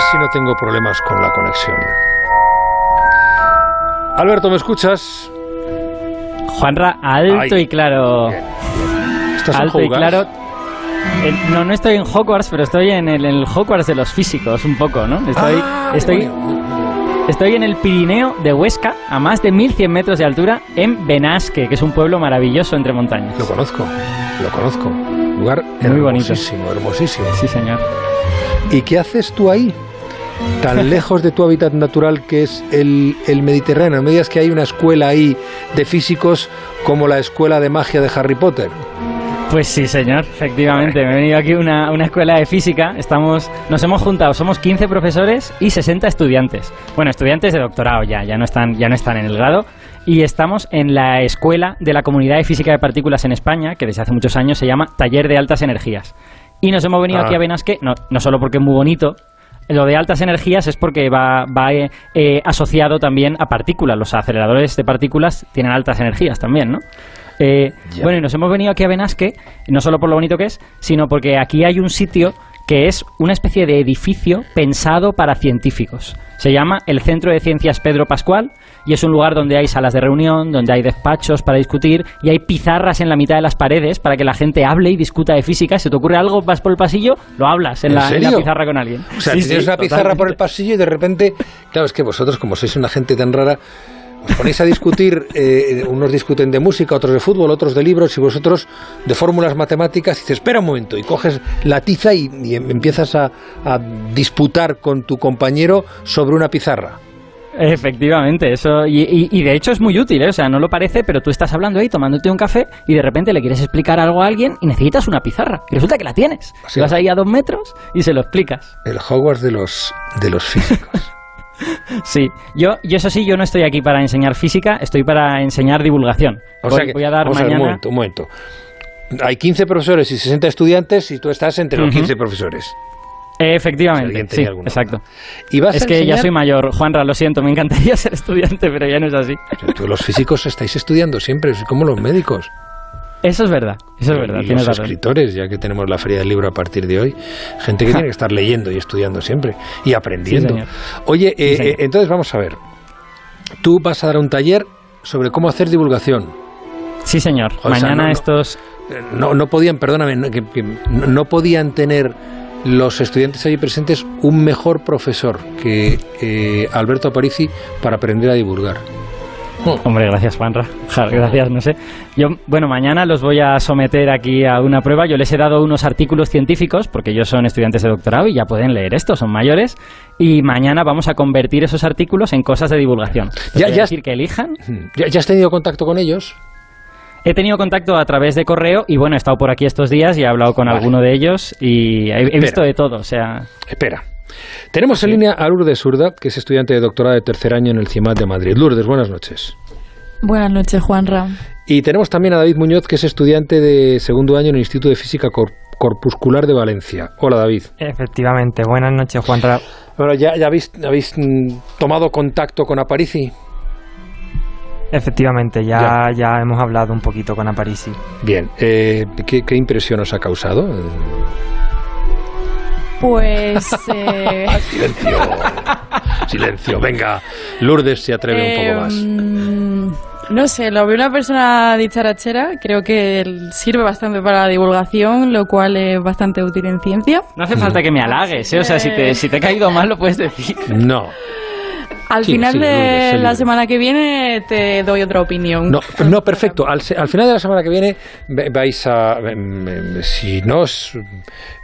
ver si no tengo problemas con la conexión. Alberto, ¿me escuchas? Juanra, alto Ay. y claro. ¿Estás en alto y Hogwarts? claro. No, no estoy en Hogwarts, pero estoy en el, en el Hogwarts de los físicos, un poco, ¿no? Estoy, Ah, estoy, bueno. estoy en el Pirineo de Huesca, a más de 1100 metros de altura, en Benasque, que es un pueblo maravilloso entre montañas. Lo conozco, lo conozco. Lugar Muy bonito. hermosísimo, hermosísimo. Sí, señor. ¿Y qué haces tú ahí? Tan lejos de tu hábitat natural que es el, el Mediterráneo. No me digas que hay una escuela ahí de físicos como la escuela de magia de Harry Potter. Pues sí, señor, efectivamente. Me he venido aquí a una, una escuela de física. Estamos, nos hemos juntado, somos 15 profesores y 60 estudiantes. Bueno, estudiantes de doctorado ya, ya no están, ya no están en el grado. Y estamos en la escuela de la Comunidad de Física de Partículas en España, que desde hace muchos años se llama Taller de Altas Energías. Y nos hemos venido Ah. aquí a Benasque, no, no solo porque es muy bonito, lo de altas energías es porque va, va eh, eh, asociado también a partículas. Los aceleradores de partículas tienen altas energías también, ¿no? Eh, bueno, y nos hemos venido aquí a Benasque, no solo por lo bonito que es, sino porque aquí hay un sitio que es una especie de edificio pensado para científicos. Se llama el Centro de Ciencias Pedro Pascual y es un lugar donde hay salas de reunión, donde hay despachos para discutir y hay pizarras en la mitad de las paredes para que la gente hable y discuta de física. Si te ocurre algo, vas por el pasillo, lo hablas en, ¿En la, en la serio? pizarra con alguien. O sea, Sí, tienes sí, una pizarra por el pasillo y de repente, claro, es que vosotros, como sois una gente tan rara, os ponéis a discutir, eh, unos discuten de música, otros de fútbol, otros de libros, y vosotros de fórmulas matemáticas, y dices, espera un momento, y coges la tiza y, y empiezas a, a disputar con tu compañero sobre una pizarra. Efectivamente, eso y, y- y de hecho es muy útil, ¿eh? o sea, no lo parece, pero tú estás hablando ahí tomándote un café y de repente le quieres explicar algo a alguien y necesitas una pizarra y resulta que la tienes. Vas ahí a dos metros y se lo explicas. El Hogwarts de los, de los físicos. Sí, yo, yo eso sí, yo no estoy aquí para enseñar física, estoy para enseñar divulgación. O voy, sea que, voy a dar ver, mañana. un momento, un momento. Hay 15 profesores y 60 estudiantes y tú estás entre los Ujú. 15 profesores. Efectivamente, sí, exacto. duda. ¿Y vas Es a que ya soy mayor, Juanra, lo siento, me encantaría ser estudiante, pero ya no es así. Tú, Los físicos estáis estudiando siempre, como los médicos. Eso es verdad, eso es verdad, y los razón. escritores, ya que tenemos la feria del libro a partir de hoy, gente que tiene que estar leyendo y estudiando siempre y aprendiendo. Sí. Oye, eh, eh, entonces vamos a ver. Tú vas a dar un taller sobre cómo hacer divulgación. Sí, señor. O sea, Mañana no, no. estos Eh, No, no podían, perdóname, no, que- que no, no podían tener los estudiantes allí presentes un mejor profesor que eh, Alberto Aparici para aprender a divulgar. Hombre, gracias, Juanra. Ja, Gracias, no sé. Yo, bueno, mañana los voy a someter aquí a una prueba. Yo les he dado unos artículos científicos, porque ellos son estudiantes de doctorado y ya pueden leer esto, son mayores. Y mañana vamos a convertir esos artículos en cosas de divulgación. Ya- decir que elijan. ¿Ya, ya has tenido contacto con ellos? He tenido contacto a través de correo y bueno, he estado por aquí estos días y he hablado con Vale. alguno de ellos y he, he visto de todo. O sea, Espera. Tenemos en línea a Lourdes Urda, que es estudiante de doctorado de tercer año en el CIMAT de Madrid. Lourdes, buenas noches. Buenas noches, Juanra. Y tenemos también a David Muñoz, que es estudiante de segundo año en el Instituto de Física Cor- Corpuscular de Valencia. Hola, David. Efectivamente. Buenas noches, Juanra. Bueno, ¿ya, ya habéis, habéis mm, tomado contacto con Aparici? Efectivamente, ya, ya hemos hablado un poquito con Aparici. Bien. eh, ¿qué, qué impresión os ha causado? Pues eh, Silencio. Silencio. Venga, Lourdes se atreve un poco más. em, no sé, lo veo una persona dicharachera. Creo que sirve bastante para la divulgación, lo cual es bastante útil en ciencia. no hace falta que me halagues, ¿eh? O sea, si te, si te he caído mal lo puedes decir. No. Al Sí, final sí, de la semana que viene te doy otra opinión. No, no, perfecto. Al, al final de la semana que viene vais a... Si no os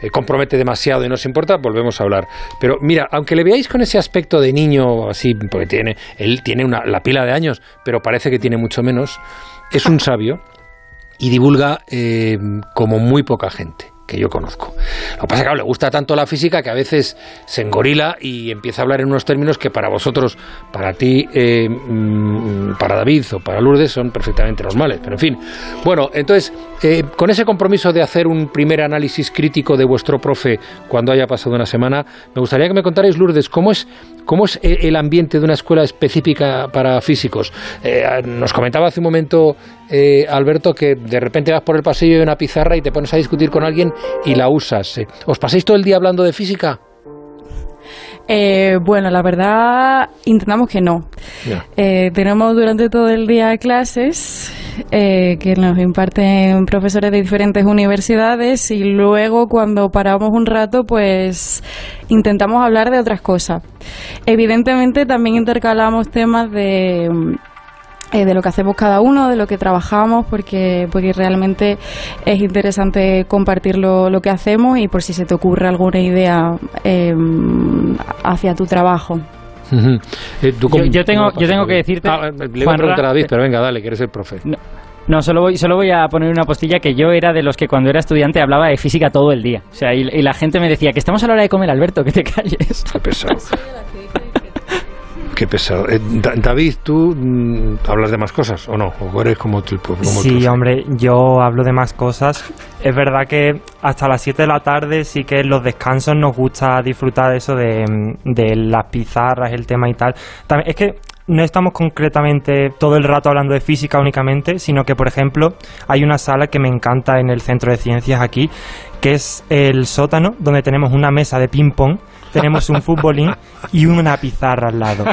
eh, compromete demasiado y no os importa, volvemos a hablar. Pero mira, aunque le veáis con ese aspecto de niño así, porque tiene, él tiene una, la pila de años, pero parece que tiene mucho menos, es un sabio y divulga eh, como muy poca gente que yo conozco. Lo que pasa es que claro, le gusta tanto la física que a veces se engorila y empieza a hablar en unos términos que para vosotros, para ti, eh, mm, para David o para Lourdes son perfectamente normales. Pero en fin, bueno, entonces, eh, con ese compromiso de hacer un primer análisis crítico de vuestro profe cuando haya pasado una semana, me gustaría que me contarais, Lourdes, cómo es, cómo es eh, el ambiente de una escuela específica para físicos. Nos comentaba hace un momento Alberto que de repente vas por el pasillo de una pizarra y te pones a discutir con alguien y la usas. eh. ¿Os pasáis todo el día hablando de física? Eh, bueno, la verdad, intentamos que no. Eh, tenemos durante todo el día clases eh, que nos imparten profesores de diferentes universidades y luego cuando paramos un rato, pues intentamos hablar de otras cosas. Evidentemente también intercalamos temas de eh, de lo que hacemos cada uno, de lo que trabajamos, porque, porque realmente es interesante compartir lo, lo que hacemos y por si se te ocurre alguna idea em, hacia tu trabajo. Eh, yo, tengo, yo tengo que decirte. Ah, le voy a preguntar a David, pero venga, dale, que eres el profe. No. solo voy, solo voy a poner una postilla que yo era de los que cuando era estudiante hablaba de física todo el día. O sea, y, la gente me decía que estamos a la hora de comer, Alberto, que te calles. Qué pesado. Qué pesado. Eh, David, ¿tú mm, hablas de más cosas o no? ¿O eres como tú? sí, hombre, yo hablo de más cosas. Es verdad que hasta las 7 de la tarde sí que en los descansos nos gusta disfrutar de eso de, de las pizarras, el tema y tal. Es que no estamos concretamente todo el rato hablando de física únicamente, sino que, por ejemplo, hay una sala que me encanta en el Centro de Ciencias aquí, que es el sótano, donde tenemos una mesa de ping-pong tenemos un futbolín y una pizarra al lado.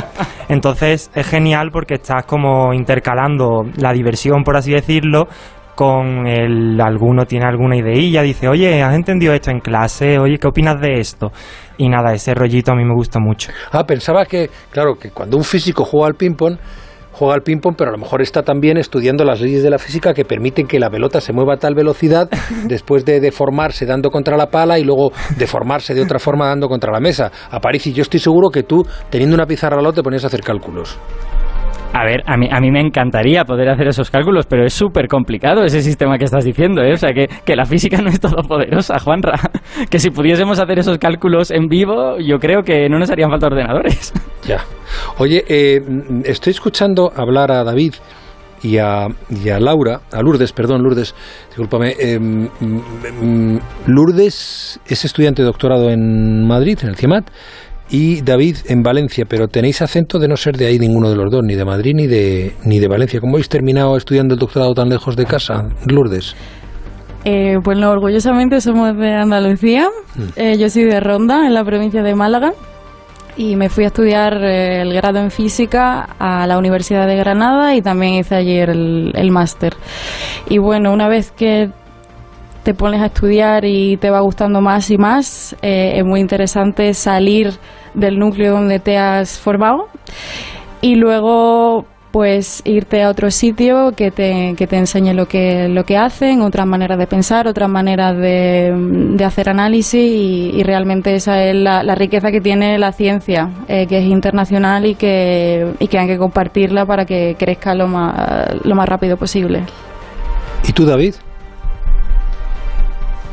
Entonces es genial porque estás como intercalando la diversión, por así decirlo, con el alguno tiene alguna ideilla, dice, oye, ¿has entendido esto en clase? Oye, ¿qué opinas de esto? Y nada, ese rollito a mí me gusta mucho. Ah, pensaba que, claro, que cuando un físico juega al ping-pong, juega al ping-pong, pero a lo mejor está también estudiando las leyes de la física que permiten que la pelota se mueva a tal velocidad después de deformarse dando contra la pala y luego deformarse de otra forma dando contra la mesa. A París, y yo estoy seguro que tú, teniendo una pizarra al lado, te ponías a hacer cálculos. A ver, a mí, a mí me encantaría poder hacer esos cálculos, pero es súper complicado ese sistema que estás diciendo, ¿eh? O sea, que, que la física no es todopoderosa, Juanra. Que si pudiésemos hacer esos cálculos en vivo, yo creo que no nos harían falta ordenadores. Ya. Oye, eh, estoy escuchando hablar a David y a, y a, Laura, a Lourdes, perdón, Lourdes, discúlpame. Eh, Lourdes es estudiante de doctorado en Madrid, en el CIEMAT, y David en Valencia, pero tenéis acento de no ser de ahí ninguno de los dos, ni de Madrid ni de, ni de Valencia. ¿Cómo habéis terminado estudiando el doctorado tan lejos de casa, Lourdes? Eh, bueno, orgullosamente somos de Andalucía. Mm. Eh, yo soy de Ronda, en la provincia de Málaga. Y me fui a estudiar eh, el grado en física a la Universidad de Granada y también hice ayer el, el máster. Y bueno, una vez que te pones a estudiar y te va gustando más y más, eh, es muy interesante salir del núcleo donde te has formado y luego pues irte a otro sitio que te, que te enseñe lo que, lo que hacen, otras maneras de pensar, otras maneras de, de hacer análisis y, realmente esa es la, riqueza que tiene la ciencia, eh, que es internacional y que, y que hay que compartirla para que crezca lo más, lo más rápido posible. ¿Y tú, David?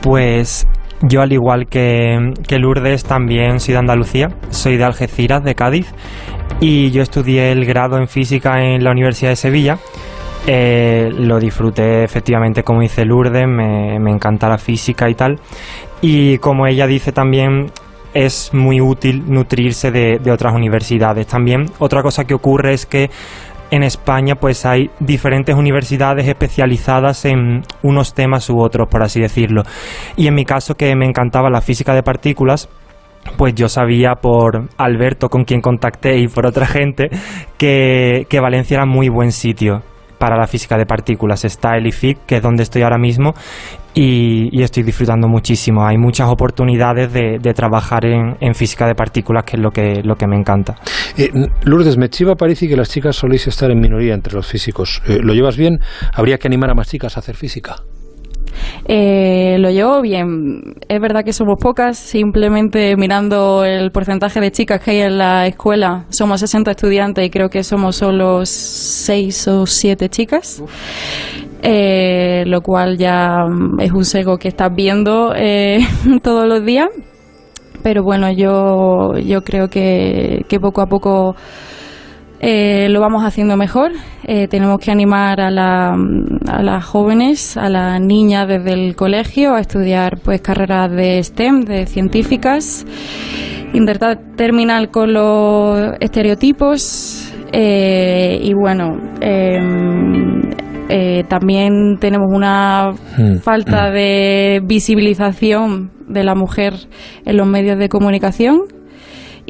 Pues yo al igual que, que, Lourdes también soy de Andalucía, soy de Algeciras, de Cádiz, y yo estudié el grado en física en la Universidad de Sevilla. Eh, lo disfruté efectivamente como dice Lourdes, me, me encanta la física y tal. Y como ella dice también, es muy útil nutrirse de, de otras universidades. También otra cosa que ocurre es que en España pues hay diferentes universidades especializadas en unos temas u otros, por así decirlo. Y en mi caso que me encantaba la física de partículas, pues yo sabía por Alberto con quien contacté y por otra gente que, que Valencia era muy buen sitio para la física de partículas. Está el IFIC, que es donde estoy ahora mismo, y, estoy disfrutando muchísimo. Hay muchas oportunidades de, trabajar en, física de partículas, que es lo que, lo que me encanta. Eh, Lourdes, me chiva parece que las chicas soléis estar en minoría entre los físicos. Eh, ¿Lo llevas bien? ¿Habría que animar a más chicas a hacer física? Eh, lo llevo bien. Es verdad que somos pocas, simplemente mirando el porcentaje de chicas que hay en la escuela, somos 60 estudiantes y creo que somos solo 6 o 7 chicas. Eh, lo cual ya es un sego que estás viendo eh, todos los días. Pero bueno, yo, yo creo que, que poco a poco eh, lo vamos haciendo mejor. Eh, tenemos que animar a, la, a, las jóvenes, a las niñas desde el colegio a estudiar pues carreras de STEM, de científicas, intentar terminar con los estereotipos eh, y bueno. Em, también tenemos una hmm. falta de visibilización de la mujer en los medios de comunicación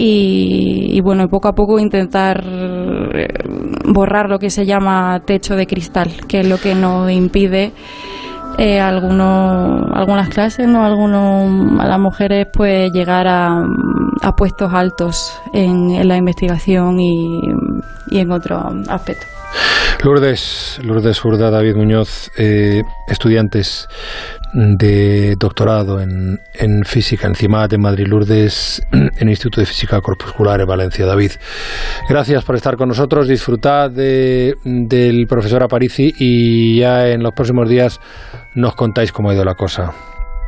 y, bueno, poco a poco intentar eh, borrar lo que se llama techo de cristal, que es lo que nos impide eh, algunos, algunas clases, ¿no? algunos, a las mujeres pues llegar a, a puestos altos en, en la investigación y, en otros aspectos. Lourdes, Lourdes Urda, David Muñoz, eh, estudiantes de doctorado en, en física en CIMAT en Madrid, Lourdes, en el Instituto de Física Corpuscular en Valencia. David, gracias por estar con nosotros, disfrutad de, del profesor Aparici y ya en los próximos días nos contáis cómo ha ido la cosa.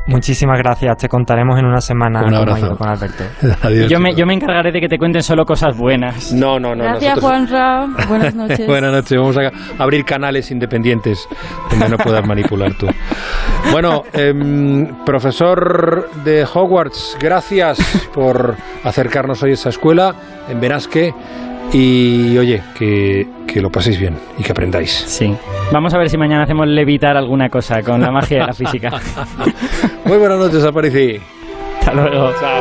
Muchísimas gracias, te contaremos en una semana Un cómo ha abrazo. ido con Alberto. Adiós. Yo me, yo me encargaré de que te cuenten solo cosas buenas. No, no, no. Gracias, nosotros- Juanra. Buenas noches. Buenas noches. Vamos a abrir canales independientes donde no puedas manipular tú. Bueno, em, profesor de Hogwarts, gracias por acercarnos hoy a esa escuela en Benasque. Y oye, que, que lo paséis bien y que aprendáis. Sí. Vamos a ver si mañana hacemos levitar alguna cosa con la magia de la física. Muy buenas noches, Aparici. Hasta luego. Chao.